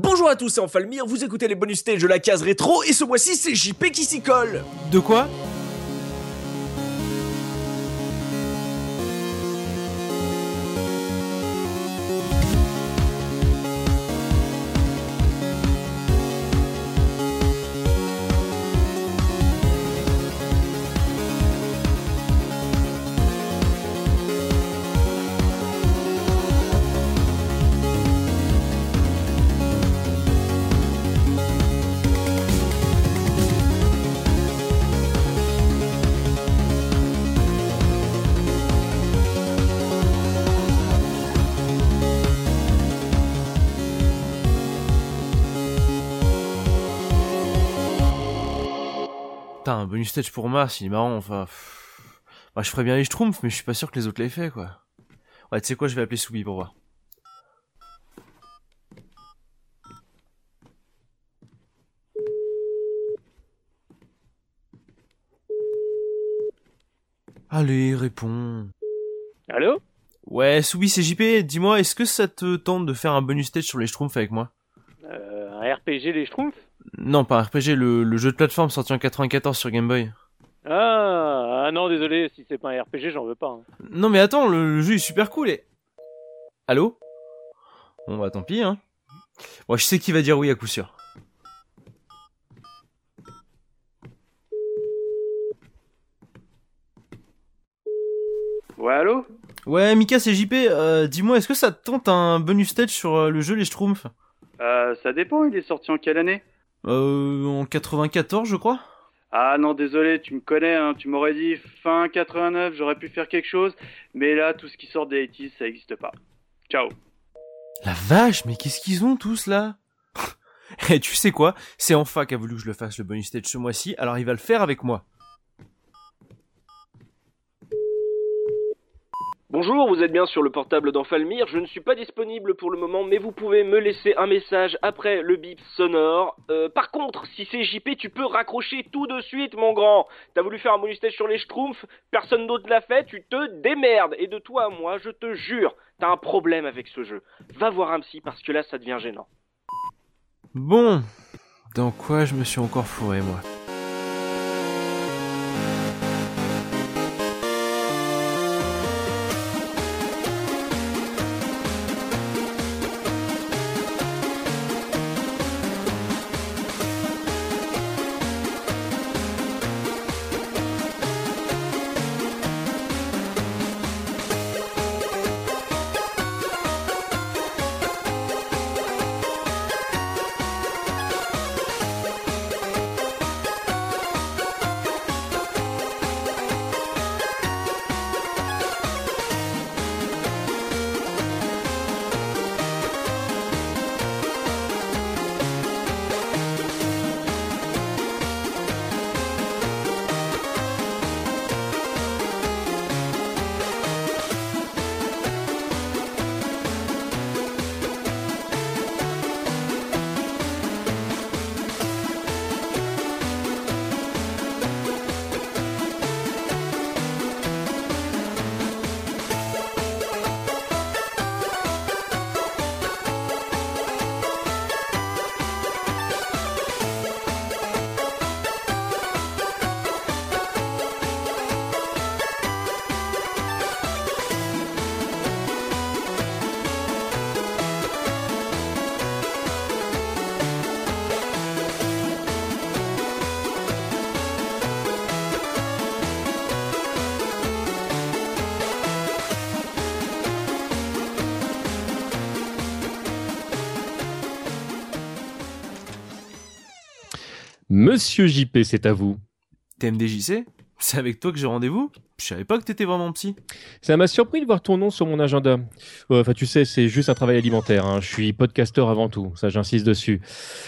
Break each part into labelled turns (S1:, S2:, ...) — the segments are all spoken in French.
S1: Bonjour à tous, c'est Enfalmir, vous écoutez les bonus stage de la case rétro, et ce mois-ci c'est JP qui s'y colle.
S2: De quoi? Putain, un bonus stage pour Mars, il est marrant, enfin... pff. Bah, je ferais bien les schtroumpfs, mais je suis pas sûr que les autres l'aient fait, quoi. Ouais, tu sais quoi, je vais appeler Soubi pour voir. Allez, réponds.
S3: Allô?
S2: Ouais, Soubi, c'est JP, dis-moi, est-ce que ça te tente de faire un bonus stage sur les schtroumpfs avec moi?
S3: Un RPG les Schtroumpfs
S2: Non, pas un RPG, le, le jeu de plateforme sorti en 94 sur Game Boy.
S3: ah, ah non, désolé, si c'est pas un RPG, j'en veux pas. hein.
S2: Non mais attends, le, le jeu est super cool et... Allô? Bon bah tant pis hein. Moi je sais qui va dire oui à coup sûr.
S4: Ouais, allô?
S2: Ouais Mika c'est JP, euh, dis-moi est-ce que ça te tente un bonus stage sur euh, le jeu Les Schtroumpfs?
S4: Euh, Ça dépend, il est sorti en quelle année?
S2: Euh en 94 je crois.
S4: Ah non, désolé, tu me connais, hein, tu m'aurais dit fin 89, j'aurais pu faire quelque chose, mais là, tout ce qui sort des 80 ça existe pas. Ciao.
S2: La vache, mais qu'est-ce qu'ils ont tous là? Et tu sais quoi? C'est Enfa qui a voulu que je le fasse le bonus stage ce mois-ci, alors il va le faire avec moi.
S5: Bonjour, vous êtes bien sur le portable d'Enfalmir. Je ne suis pas disponible pour le moment, mais vous pouvez me laisser un message après le bip sonore. Euh, par contre, si c'est JP, tu peux raccrocher tout de suite, mon grand. T'as voulu faire un bonus sur les schtroumpfs, personne d'autre l'a fait, tu te démerdes. Et de toi à moi, je te jure, t'as un problème avec ce jeu. Va voir un psy parce que là, ça devient gênant.
S2: Bon, dans quoi je me suis encore fourré moi?
S6: Monsieur JP, c'est à vous.
S2: TMDJC C'est avec toi que j'ai rendez-vous Je savais pas que t'étais vraiment psy.
S6: Ça m'a surpris de voir ton nom sur mon agenda. Enfin, tu sais, c'est juste un travail alimentaire. hein. Je suis podcasteur avant tout, ça j'insiste dessus.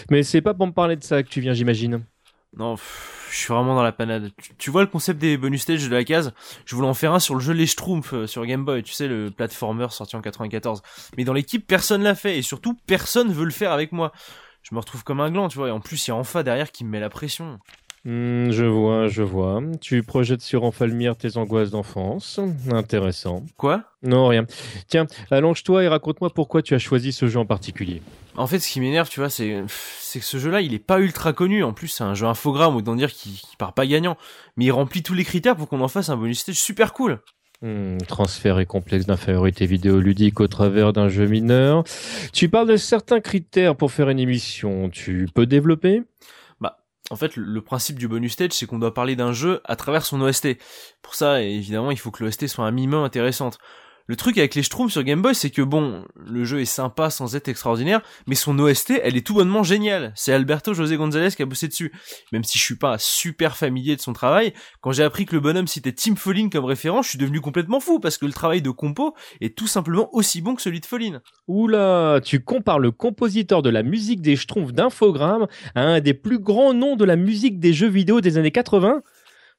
S6: Mais c'est pas pour me parler de ça que tu viens, j'imagine.
S2: Non, pff, je suis vraiment dans la panade. Tu, tu vois le concept des bonus stages de la case? Je voulais en faire un sur le jeu Les Schtroumpfs euh, sur Game Boy, tu sais, le platformer sorti en 94. Mais dans l'équipe, personne l'a fait, et surtout, personne veut le faire avec moi. Je me retrouve comme un gland, tu vois, et en plus, il y a Enfa derrière qui me met la pression.
S6: Hmm, je vois, je vois. Tu projettes sur Enfalmir tes angoisses d'enfance. Intéressant.
S2: Quoi?
S6: Non, rien. Tiens, allonge-toi et raconte-moi pourquoi tu as choisi ce jeu en particulier.
S2: En fait, ce qui m'énerve, tu vois, c'est c'est que ce jeu-là, il est pas ultra connu. En plus, c'est un jeu infogramme, autant dire qu'il qu'il part pas gagnant. Mais il remplit tous les critères pour qu'on en fasse un bonus stage super cool.
S6: Hmm, transfert et complexe d'infériorité vidéoludique au travers d'un jeu mineur. Tu parles de certains critères pour faire une émission. Tu peux développer?
S2: En fait, le- le principe du bonus stage, c'est qu'on doit parler d'un jeu à travers son OST. Pour ça, évidemment, il faut que l'OST soit un minimum intéressante. Le truc avec les Schtroumpfs sur Game Boy, c'est que bon, le jeu est sympa sans être extraordinaire, mais son OST, elle est tout bonnement géniale. C'est Alberto José González qui a bossé dessus. Même si je suis pas super familier de son travail, quand j'ai appris que le bonhomme citait Tim Follin comme référent, je suis devenu complètement fou parce que le travail de compo est tout simplement aussi bon que celui de Follin.
S6: Oula, tu compares le compositeur de la musique des Schtroumpfs d'Infogrames à un des plus grands noms de la musique des jeux vidéo des années 80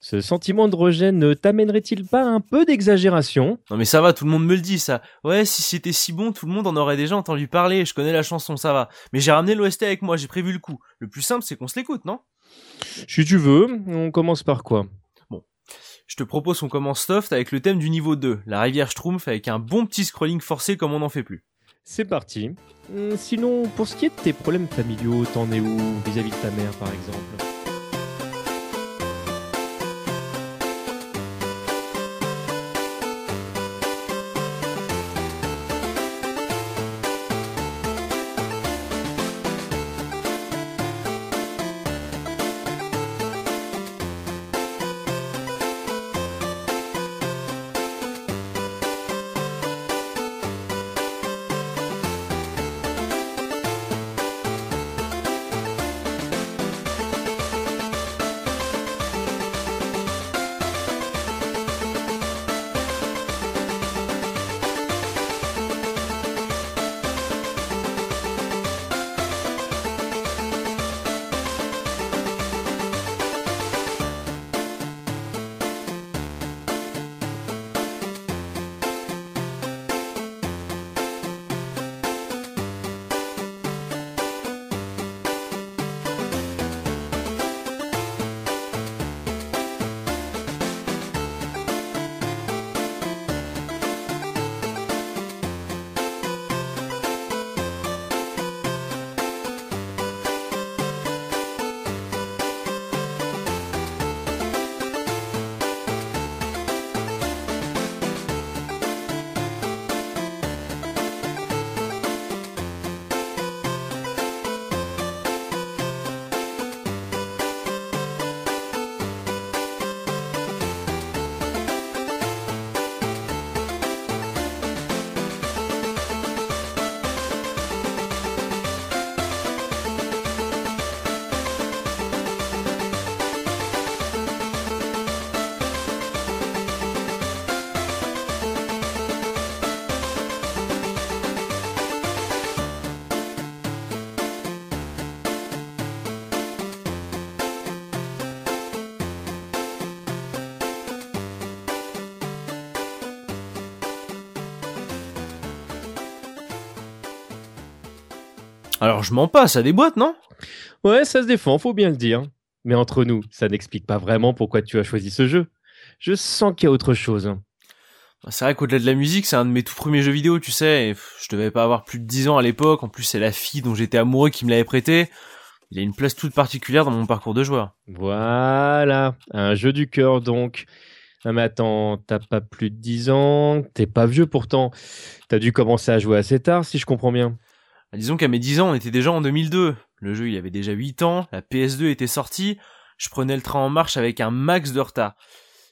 S6: Ce sentiment de rejet ne t'amènerait-il pas un peu d'exagération?
S2: Non mais ça va, tout le monde me le dit ça. Ouais, si c'était si bon, tout le monde en aurait déjà entendu parler, je connais la chanson, ça va. Mais j'ai ramené l'OST avec moi, j'ai prévu le coup. Le plus simple, c'est qu'on se l'écoute, non?
S6: Si tu veux, on commence par quoi?
S2: Je te propose qu'on commence soft avec le thème du niveau 2, la rivière Schtroumpf avec un bon petit scrolling forcé comme on n'en fait plus.
S6: C'est parti. Hum, Sinon, pour ce qui est de tes problèmes familiaux, t'en es où? Vis-à-vis de ta mère par exemple?
S2: Alors je m'en passe à des boîtes, non?
S6: Ouais, ça se défend, faut bien le dire. Mais entre nous, ça n'explique pas vraiment pourquoi tu as choisi ce jeu. Je sens qu'il y a autre chose.
S2: Bah, C'est vrai qu'au-delà de la musique, c'est un de mes tout premiers jeux vidéo, tu sais, et je devais pas avoir plus de 10 ans à l'époque, en plus c'est la fille dont j'étais amoureux qui me l'avait prêté. Il a une place toute particulière dans mon parcours de joueur.
S6: Voilà, un jeu du cœur donc. Ah mais attends, t'as pas plus de 10 ans, t'es pas vieux pourtant. T'as dû commencer à jouer assez tard si je comprends bien.
S2: Bah, Disons qu'à mes 10 ans, on était déjà en 2002. Le jeu, il avait déjà 8 ans, la PS2 était sortie, je prenais le train en marche avec un max de retard.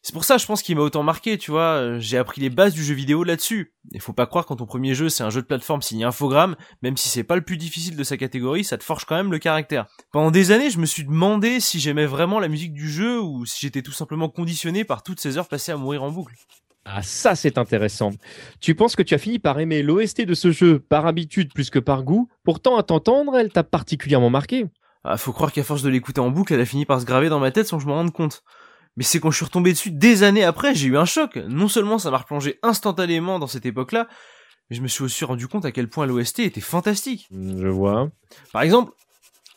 S2: C'est pour ça, je pense qu'il m'a autant marqué, tu vois, euh, j'ai appris les bases du jeu vidéo là-dessus. Et faut pas croire quand ton premier jeu c'est un jeu de plateforme signé Infogrames, même si c'est pas le plus difficile de sa catégorie, ça te forge quand même le caractère. Pendant des années, je me suis demandé si j'aimais vraiment la musique du jeu ou si j'étais tout simplement conditionné par toutes ces heures passées à mourir en boucle.
S6: Ah ça c'est intéressant. Tu penses que tu as fini par aimer l'OST de ce jeu par habitude plus que par goût? Pourtant à t'entendre, elle t'a particulièrement marqué.
S2: Ah, faut croire qu'à force de l'écouter en boucle, elle a fini par se graver dans ma tête sans que je m'en rende compte. Mais c'est quand je suis retombé dessus des années après, j'ai eu un choc. Non seulement ça m'a replongé instantanément dans cette époque-là, mais je me suis aussi rendu compte à quel point l'OST était fantastique.
S6: Je vois.
S2: Par exemple,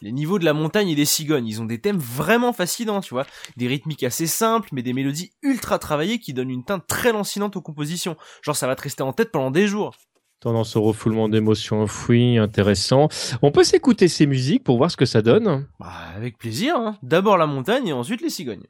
S2: les niveaux de la montagne et des cigognes. Ils ont des thèmes vraiment fascinants, tu vois. Des rythmiques assez simples, mais des mélodies ultra travaillées qui donnent une teinte très lancinante aux compositions. Genre, ça va te rester en tête pendant des jours.
S6: Tendance au refoulement d'émotions enfouies, intéressant. On peut s'écouter ces musiques pour voir ce que ça donne?
S2: Bah, avec plaisir, hein. D'abord la montagne et ensuite les cigognes.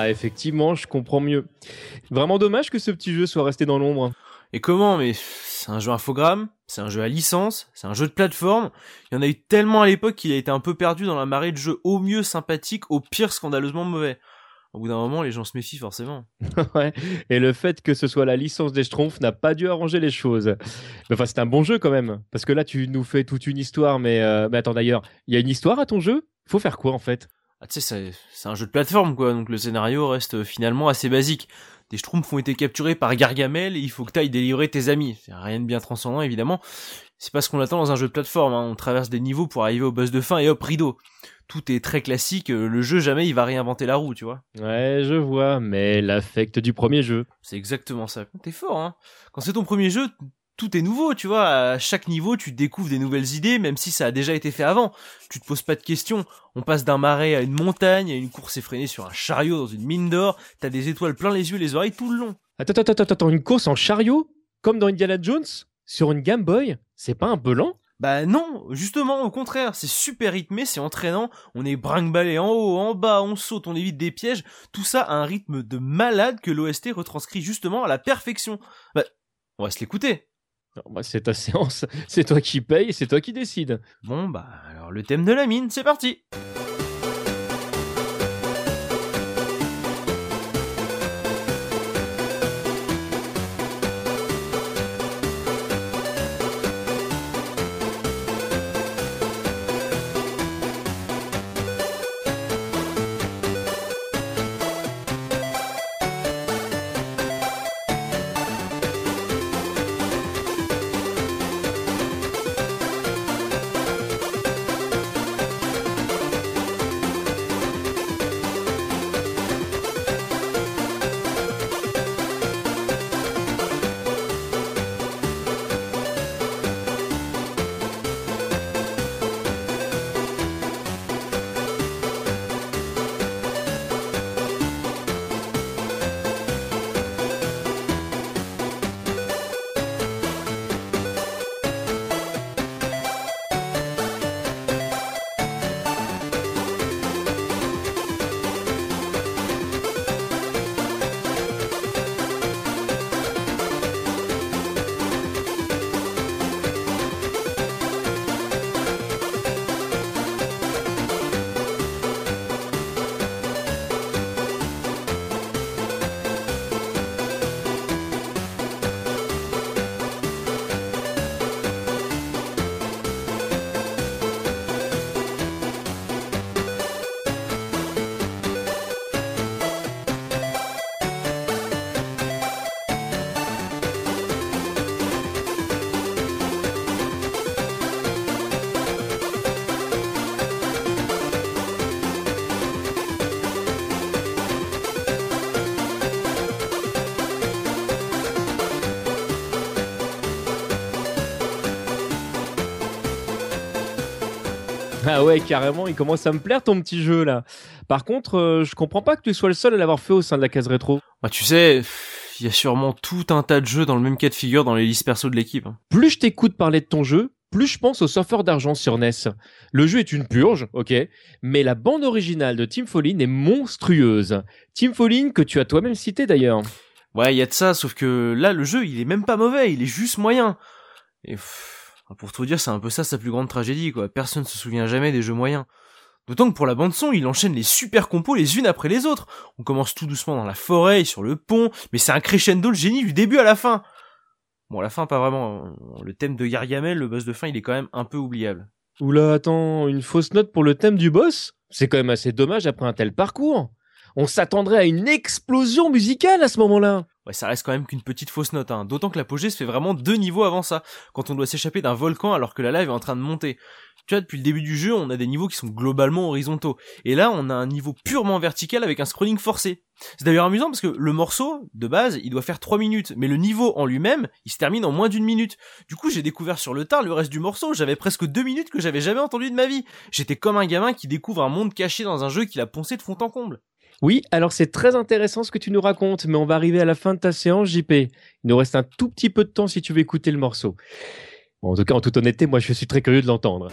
S6: Ah, effectivement, je comprends mieux. Vraiment dommage que ce petit jeu soit resté dans l'ombre.
S2: Et comment Mais c'est un jeu infogramme, c'est un jeu à licence, c'est un jeu de plateforme. Il y en a eu tellement à l'époque qu'il a été un peu perdu dans la marée de jeux au mieux sympathiques, au pire scandaleusement mauvais. Au bout d'un moment, les gens se méfient forcément.
S6: ouais. Et le fait que ce soit la licence des Schtroumpfs n'a pas dû arranger les choses. Mais enfin, c'est un bon jeu quand même. Parce que là, tu nous fais toute une histoire. Mais, euh, mais attends, d'ailleurs, il y a une histoire à ton jeu? Faut faire quoi en fait?
S2: Ah, tu sais, c'est- un jeu de plateforme quoi, donc le scénario reste euh, finalement assez basique. Des Schtroumpfs ont été capturés par Gargamel et il faut que t'ailles délivrer tes amis. C'est rien de bien transcendant évidemment. C'est pas ce qu'on attend dans un jeu de plateforme. hein. On traverse des niveaux pour arriver au boss de fin et hop rideau. Tout est très classique. euh, Le jeu jamais il va réinventer la roue, tu vois.
S6: Ouais, je vois. Mais l'affect du premier jeu.
S2: C'est exactement ça. T'es fort, hein. Quand c'est ton premier jeu, tout est nouveau, tu vois. À chaque niveau, tu découvres des nouvelles idées, même si ça a déjà été fait avant. Tu te poses pas de questions. On passe d'un marais à une montagne, à une course effrénée sur un chariot dans une mine d'or. T'as des étoiles plein les yeux, et les oreilles tout le long.
S6: Attends, attends, attends, attends, une course en chariot Comme dans Indiana Jones Sur une Game Boy C'est pas un peu lent?
S2: Bah non, justement, au contraire, c'est super rythmé, c'est entraînant, on est brinque-ballé en haut, en bas, on saute, on évite des pièges, tout ça à un rythme de malade que l'OST retranscrit justement à la perfection. Bah, on va se l'écouter.
S6: C'est ta séance. C'est toi qui paye c'est toi qui décide.
S2: Bon bah, alors le thème de la mine, c'est parti
S6: Ah ouais, carrément, il commence à me plaire ton petit jeu là. Par contre, euh, je comprends pas que tu sois le seul à l'avoir fait au sein de la case rétro.
S2: Bah tu sais, il y a sûrement tout un tas de jeux dans le même cas de figure dans les listes perso de l'équipe. hein.
S6: Plus je t'écoute parler de ton jeu, plus je pense au surfeur d'argent sur NES. Le jeu est une purge, ok, mais la bande originale de Tim Follin est monstrueuse. Tim Follin que tu as toi-même cité d'ailleurs.
S2: Ouais, il y a de ça, sauf que là, le jeu, il est même pas mauvais, il est juste moyen. Et pff, pour tout dire, c'est un peu ça sa plus grande tragédie, quoi. Personne se souvient jamais des jeux moyens. D'autant que pour la bande son, il enchaîne les super compos les unes après les autres. On commence tout doucement dans la forêt, sur le pont, mais c'est un crescendo le génie du début à la fin. Bon, à la fin, pas vraiment. Le thème de Gargamel, le boss de fin, il est quand même un peu oubliable.
S6: Oula, attends, une fausse note pour le thème du boss? C'est quand même assez dommage après un tel parcours. On s'attendrait à une explosion musicale à ce moment-là.
S2: Ouais, ça reste quand même qu'une petite fausse note, hein. D'autant que l'apogée se fait vraiment deux niveaux avant ça, quand on doit s'échapper d'un volcan alors que la lave est en train de monter. Tu vois, depuis le début du jeu, on a des niveaux qui sont globalement horizontaux. Et là, on a un niveau purement vertical avec un scrolling forcé. C'est d'ailleurs amusant parce que le morceau, de base, il doit faire 3 minutes, mais le niveau en lui-même, il se termine en moins d'une minute. Du coup, j'ai découvert sur le tard le reste du morceau, j'avais presque 2 minutes que j'avais jamais entendu de ma vie. J'étais comme un gamin qui découvre un monde caché dans un jeu qu'il a poncé de fond en comble.
S6: Oui, alors c'est très intéressant ce que tu nous racontes, mais on va arriver à la fin de ta séance, JP. Il nous reste un tout petit peu de temps si tu veux écouter le morceau. En tout cas, en toute honnêteté, moi je suis très curieux de l'entendre.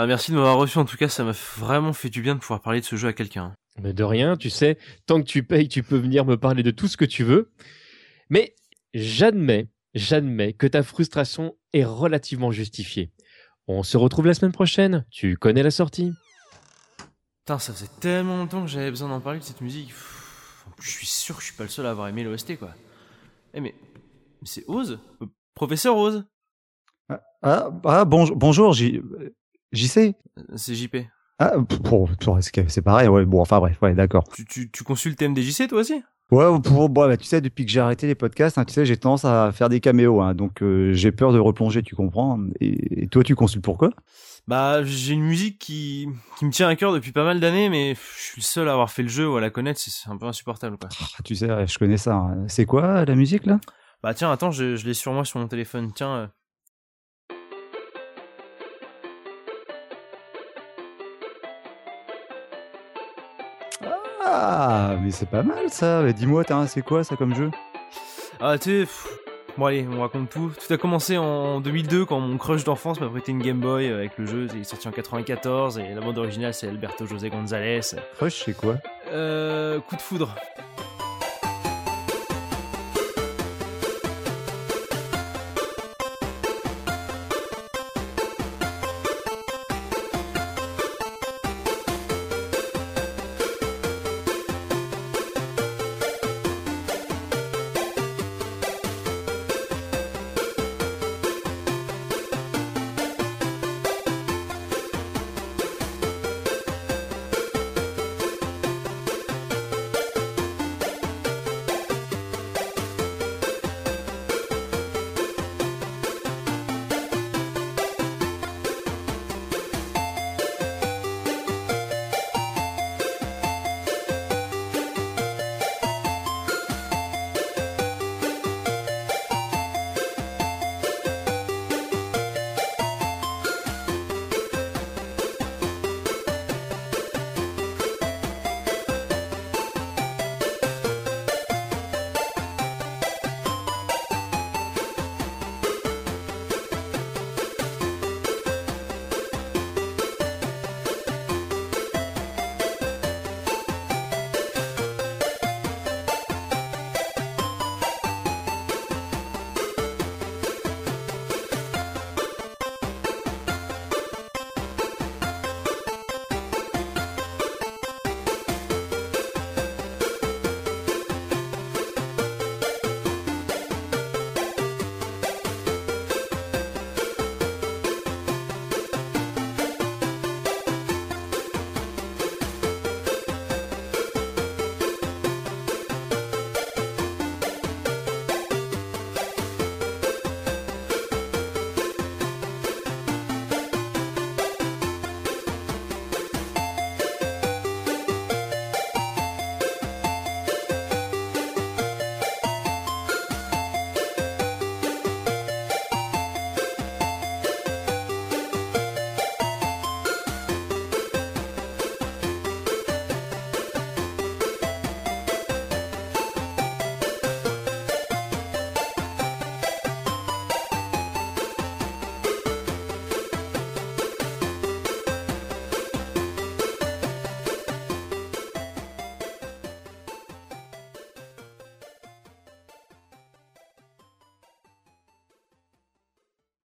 S2: Ah, merci de m'avoir reçu, en tout cas, ça m'a vraiment fait du bien de pouvoir parler de ce jeu à quelqu'un.
S6: Mais de rien, tu sais, tant que tu payes, tu peux venir me parler de tout ce que tu veux. Mais j'admets, j'admets que ta frustration est relativement justifiée. On se retrouve la semaine prochaine, tu connais la sortie.
S2: Putain, ça faisait tellement longtemps que j'avais besoin d'en parler de cette musique. Pff, en plus, Je suis sûr que je suis pas le seul à avoir aimé l'OST, quoi. Eh, mais, mais c'est Oz Euh, Professeur Oz
S7: Ah, ah bonjour, bonjour, J- JC.
S2: Euh, C'est JP.
S7: Ah, pour, pour- c'est pareil, ouais, bon, enfin bref, ouais, d'accord.
S2: Tu, tu, tu consultes MDJC toi aussi?
S7: Ouais, pour, bon, bah, tu sais, depuis que j'ai arrêté les podcasts, hein, tu sais, j'ai tendance à faire des caméos, hein, donc euh, j'ai peur de replonger, tu comprends. Et, et toi, tu consultes pourquoi
S2: Bah, j'ai une musique qui, qui me tient à cœur depuis pas mal d'années, mais je suis le seul à avoir fait le jeu ou à la connaître, c'est c'est un peu insupportable, quoi.
S7: Ah, Tu sais, je connais ça. hein. C'est quoi la musique là?
S2: Bah tiens, attends, je, je l'ai sur moi sur mon téléphone, tiens.
S7: Ah, mais c'est pas mal ça. Mais Dis-moi, c'est quoi ça comme jeu?
S2: Ah, tu sais, bon allez, on raconte tout. Tout a commencé en 2002 quand mon crush d'enfance m'a prêté une Game Boy avec le jeu, il est sorti en 94 et la bande originale c'est Alberto José González.
S7: Crush, c'est quoi?
S2: Euh, coup de foudre.